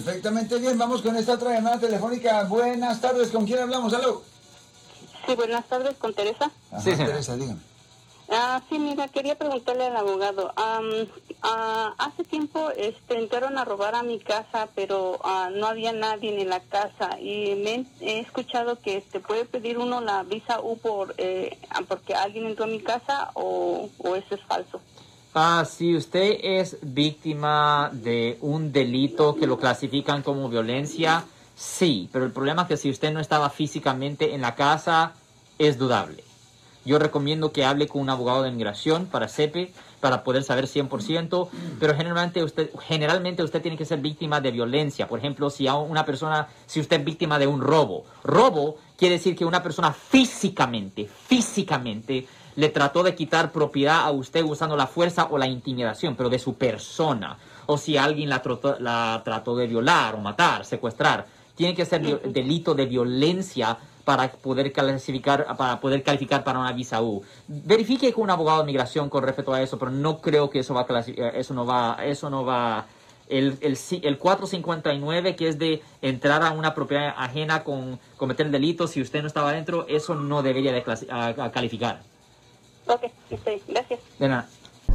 Perfectamente bien, vamos con esta otra llamada telefónica. Buenas tardes, ¿con quién hablamos? ¿Aló? Sí, buenas tardes, con Teresa. Ajá, Sí. Teresa, dígame. Ah, sí, mira, quería preguntarle al abogado. Ah, hace tiempo este, entraron a robar a mi casa, pero ah, no había nadie en la casa. Y me he escuchado que este, puede pedir uno la visa U por, eh, porque alguien entró a mi casa o, o eso es falso. Ah, si usted es víctima de un delito que lo clasifican como violencia, sí, pero el problema es que si usted no estaba físicamente en la casa, es dudable. Yo recomiendo que hable con un abogado de inmigración para CEPE, para poder saber 100%, pero generalmente usted, generalmente usted tiene que ser víctima de violencia. Por ejemplo, si a una persona, si usted es víctima de un robo. Robo quiere decir que una persona físicamente, físicamente, le trató de quitar propiedad a usted usando la fuerza o la intimidación, pero de su persona. O si alguien la trató, la trató de violar o matar, secuestrar. Tiene que ser delito de violencia para poder clasificar, para poder calificar para una visa U. Verifique con un abogado de migración con respecto a eso, pero no creo que eso va a eh, eso no va, eso no va, el, el, el 459 que es de entrar a una propiedad ajena con cometer delitos si usted no estaba dentro, eso no debería de a- a calificar. Ok, estoy, gracias. De nada.